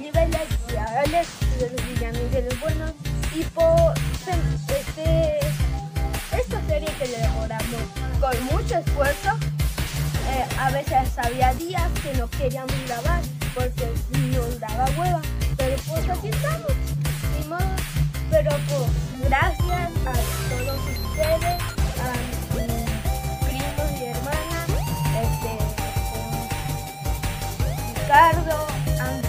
y de los villanos de los buenos y por este, esta serie que elaboramos con mucho esfuerzo a veces había días que no queríamos grabar porque nos daba huevo Ricardo